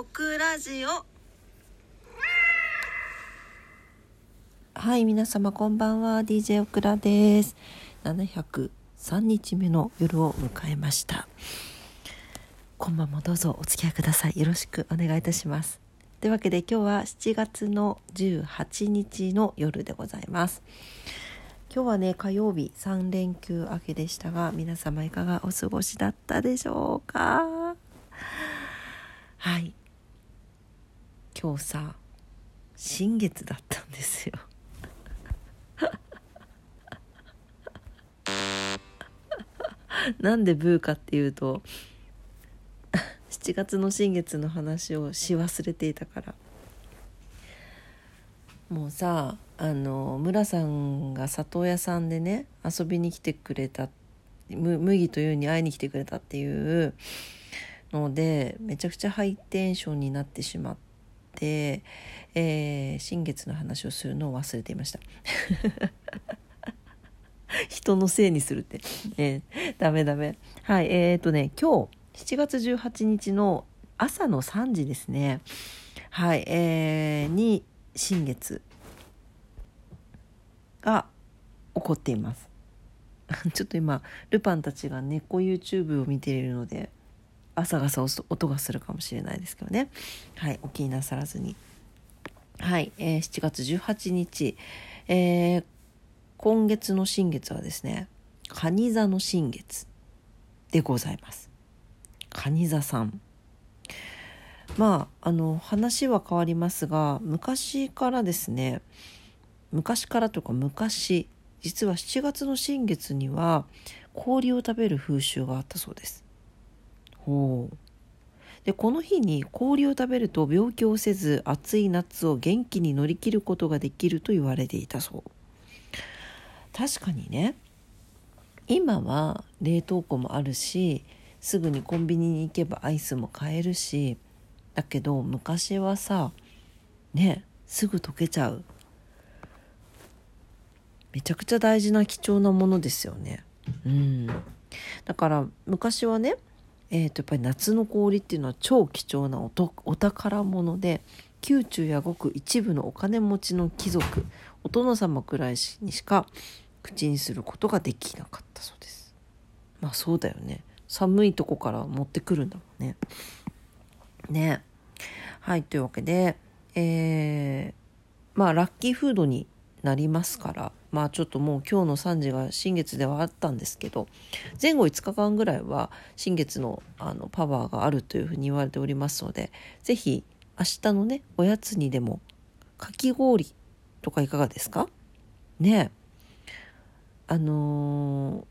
オクラジオはい、皆様こんばんは。DJ オクラです。703日目の夜を迎えました。今晩もどうぞお付き合いください。よろしくお願いいたします。というわけで今日は7月の18日の夜でございます。今日はね、火曜日3連休明けでしたが、皆様いかがお過ごしだったでしょうか？はい。今日さ、新月だったんですよ。なんでブーかっていうと7月の新月の話をし忘れていたからもうさあの村さんが里親さんでね遊びに来てくれた麦というに会いに来てくれたっていうのでめちゃくちゃハイテンションになってしまって、えー新月の話をするのを忘れていました。人のせいにするって、えーダメダメ。はいえー、とね今日7月18日の朝の3時ですね。はいえー、に新月が起こっています。ちょっと今ルパンたちが猫 YouTube を見ているので朝がさ音がするかもしれないですけどね。はいお気になさらずに。はい、えー7月18日、えー今月の新月はですね蟹座の新月でございます。蟹座さん。まああの話は変わりますが昔からですね昔からというか昔実は7月の新月には氷を食べる風習があったそうです。でこの日に氷を食べると病気をせず暑い夏を元気に乗り切ることができると言われていたそう。確かにね今は冷凍庫もあるしすぐにコンビニに行けばアイスも買えるしだけど昔はさねすぐ溶けちゃう。めちゃくちゃ大事な貴重なものですよね。うん。だから昔はねえー、とやっぱり夏の氷っていうのは超貴重なおお宝物で宮中やごく一部のお金持ちの貴族お殿様くらいにしか口にすることができなかったそうです。まあそうだよね。寒いとこから持ってくるんだもんね。ね。はいというわけでえー、まあラッキーフードになりますからまあちょっともう今日の3時が新月ではあったんですけど前後5日間ぐらいは新月のあのパワーがあるというふうに言われておりますので是非明日のねおやつにでもかき氷とかいかがですか？ねあのー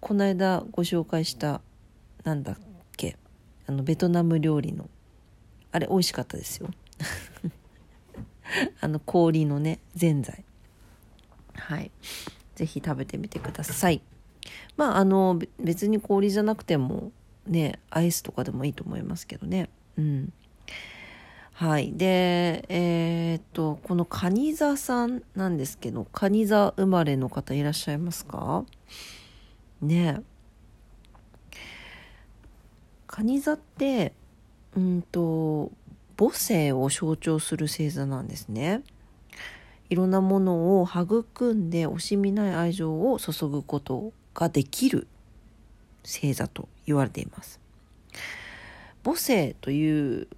この間ご紹介したなんだっけあのベトナム料理のあれ美味しかったですよ。あの氷のねぜんざい。はい。是非食べてみてください。まああの別に氷じゃなくてもねアイスとかでもいいと思いますけどね。うん。はい。でえーっとこの蟹座さんなんですけど蟹座生まれの方いらっしゃいますか？ね。蟹座ってうんと母性を象徴する星座なんですね。いろんなものを育んで惜しみない愛情を注ぐことができる星座と言われています。母性という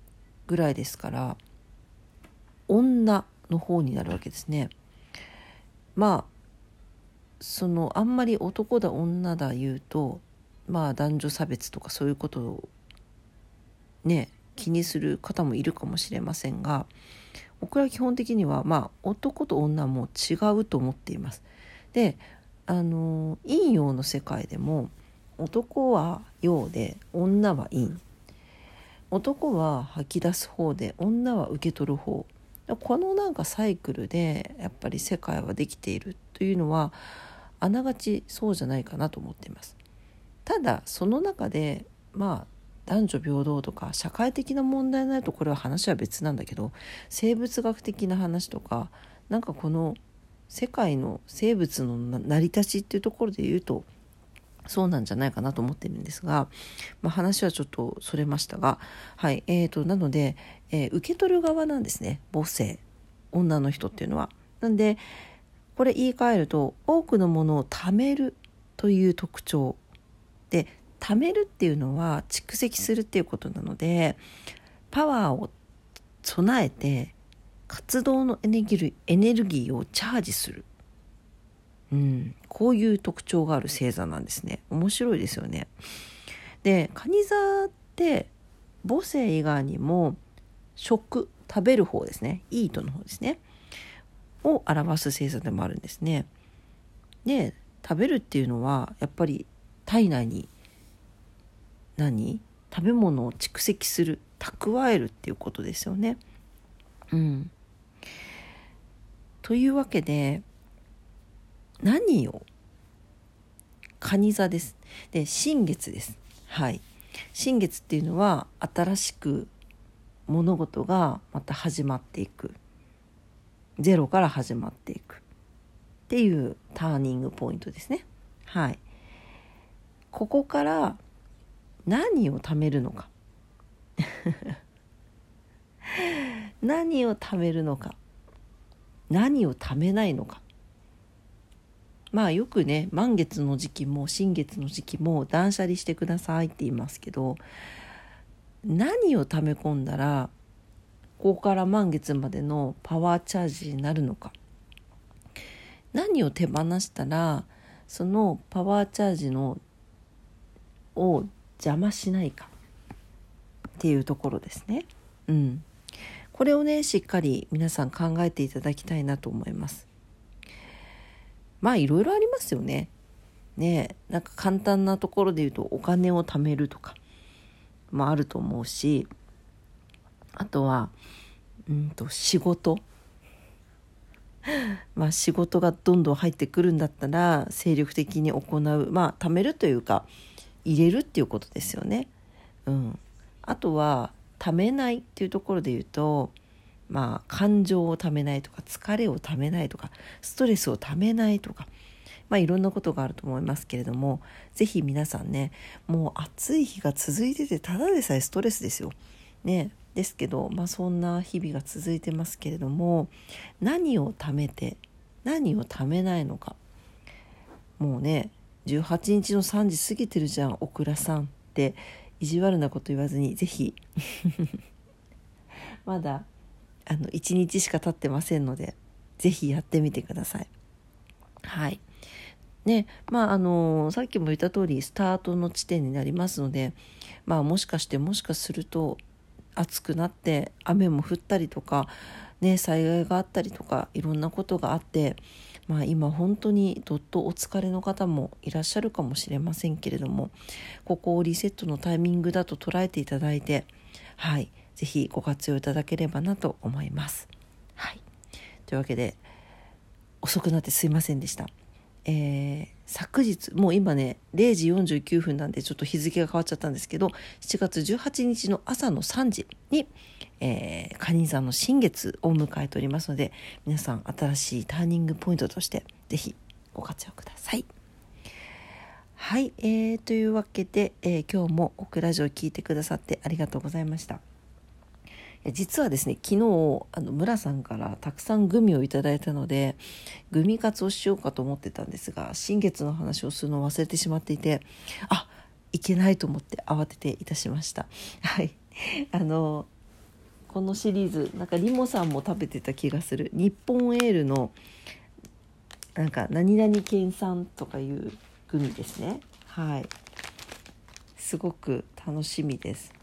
ぐらいですから女の方になるわけですね。まあそのあんまり男だ女だ言うとまあ男女差別とかそういうことをね気にする方もいるかもしれませんが僕は基本的にはまあ男と女も違うと思っています。であの陰陽の世界でも男は陽で女は陰男は吐き出す方で女は受け取る方このなんかサイクルでやっぱり世界はできているというのはあながちそうじゃないかなと思っています。ただその中でまあ男女平等とか社会的な問題になるとこれは話は別なんだけど生物学的な話とかなんかこの世界の生物の成り立ちっていうところで言うとそうなんじゃないかなと思ってるんですが、まあ、話はちょっとそれましたが、はいえーと、なので、えー、受け取る側なんですね母性女の人っていうのは。なんでこれ言い換えると多くのものを貯めるという特徴で貯めるっていうのは蓄積するっていうことなのでパワーを備えて活動のエネルギーをチャージする。うん、こういう特徴がある星座なんですね。面白いですよね。で蟹座って母性以外にも食食べる方ですね。イートの方ですね。を表す星座でもあるんですね。で食べるっていうのはやっぱり体内に何？食べ物を蓄積する蓄えるっていうことですよねうんというわけで何を？蟹座です。で、新月です。はい。新月っていうのは新しく物事がまた始まっていく。ゼロから始まっていく。っていうターニングポイントですね。はい。ここから何を貯めるのか。何を貯めるのか。何を貯めないのか。まあよくね満月の時期も新月の時期も断捨離してくださいって言いますけど何を溜め込んだらここから満月までのパワーチャージになるのか何を手放したらそのパワーチャージのを邪魔しないかっていうところですね。うん、これをねしっかり皆さん考えていただきたいなと思います。まあいろいろありますよね。ねなんか簡単なところで言うとお金を貯めるとかもあると思うしあとはうんと仕事 まあ仕事がどんどん入ってくるんだったら精力的に行うまあ貯めるというか入れるっていうことですよね。うん、あとは貯めないっていうところで言うとまあ、感情をためないとか疲れをためないとかストレスをためないとか、まあ、いろんなことがあると思いますけれども是非皆さんねもう暑い日が続いててただでさえストレスですよ。ね、ですけど、まあ、そんな日々が続いてますけれども何をためて何をためないのかもうね18日の3時過ぎてるじゃんオクラさんって。意地悪なこと言わずに是非 まだあの1日しか経ってませんので是非やってみてください。はい。ねまああのさっきも言った通りスタートの地点になりますのでまあもしかしてもしかすると暑くなって雨も降ったりとか、ね、災害があったりとかいろんなことがあって、まあ、今本当にどっとお疲れの方もいらっしゃるかもしれませんけれどもここをリセットのタイミングだと捉えていただいてはいぜひご活用いただければなと思います。はい、というわけで遅くなってすいませんでした。えー、昨日もう今ね0時49分なんでちょっと日付が変わっちゃったんですけど7月18日の朝の3時に、えー、蟹座の新月を迎えておりますので皆さん新しいターニングポイントとして是非ご活用ください。はい、えー、というわけで、えー、今日もオクラジオを聞いてくださってありがとうございました。実はですね昨日あの村さんからたくさんグミをいただいたのでグミ活をしようかと思ってたんですが新月の話をするのを忘れてしまっていてあいけないと思って慌てていたしました。はい。あのこのシリーズなんかリモさんも食べてた気がする。日本エールのなんか何々県産とかいうグミですね。はい。すごく楽しみです。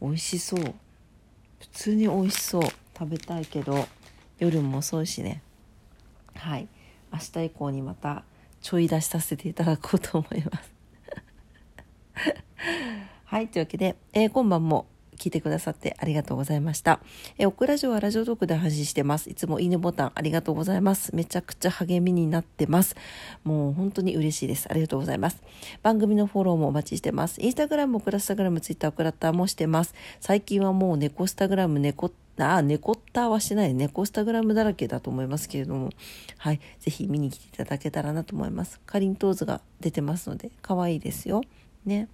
美味しそう。通に美味しそう。食べたいけど夜も遅いしね。はい。明日以降にまたちょい出しさせていただこうと思います。はい。というわけで、えー、今晩も聞いてくださってありがとうございました。えオクラジオはラジオトークで配信してます。いつもいいねボタンありがとうございます。めちゃくちゃ励みになってます。もう本当に嬉しいです。ありがとうございます。番組のフォローもお待ちしてます。インスタグラム、オクラスタグラム、ツイッター、オクラッターもしてます。最近はもう猫スタグラム、猫ああ、猫ったはしない、猫スタグラムだらけだと思いますけれども、はい、ぜひ見に来ていただけたらなと思います。かりんとう図が出てますので、可愛いですよ。ね。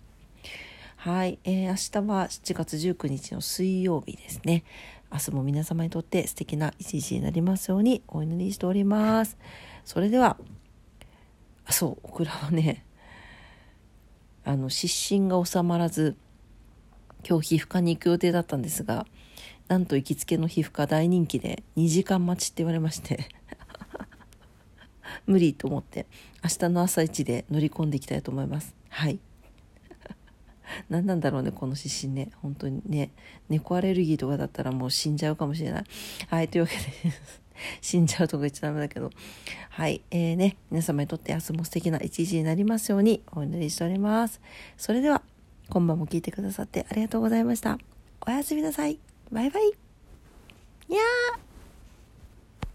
はい、えー、明日は7月19日の水曜日ですね。明日も皆様にとって素敵な一日になりますようにお祈りしております。それでは、あ、そう、オクラはね、あの、湿疹が収まらず、今日皮膚科に行く予定だったんですが、なんと行きつけの皮膚科大人気で2時間待ちって言われまして 無理と思って明日の朝一で乗り込んでいきたいと思いますはい何なんだろうねこの湿疹ね。本当にね。猫アレルギーとかだったらもう死んじゃうかもしれない。はいというわけで。死んじゃうとか言っちゃダメだけど。はいえーね。皆様にとって明日も素敵な一日になりますようにお祈りしております。それでは今晩も聞いてくださってありがとうございました。おやすみなさい。バイバイ。やー。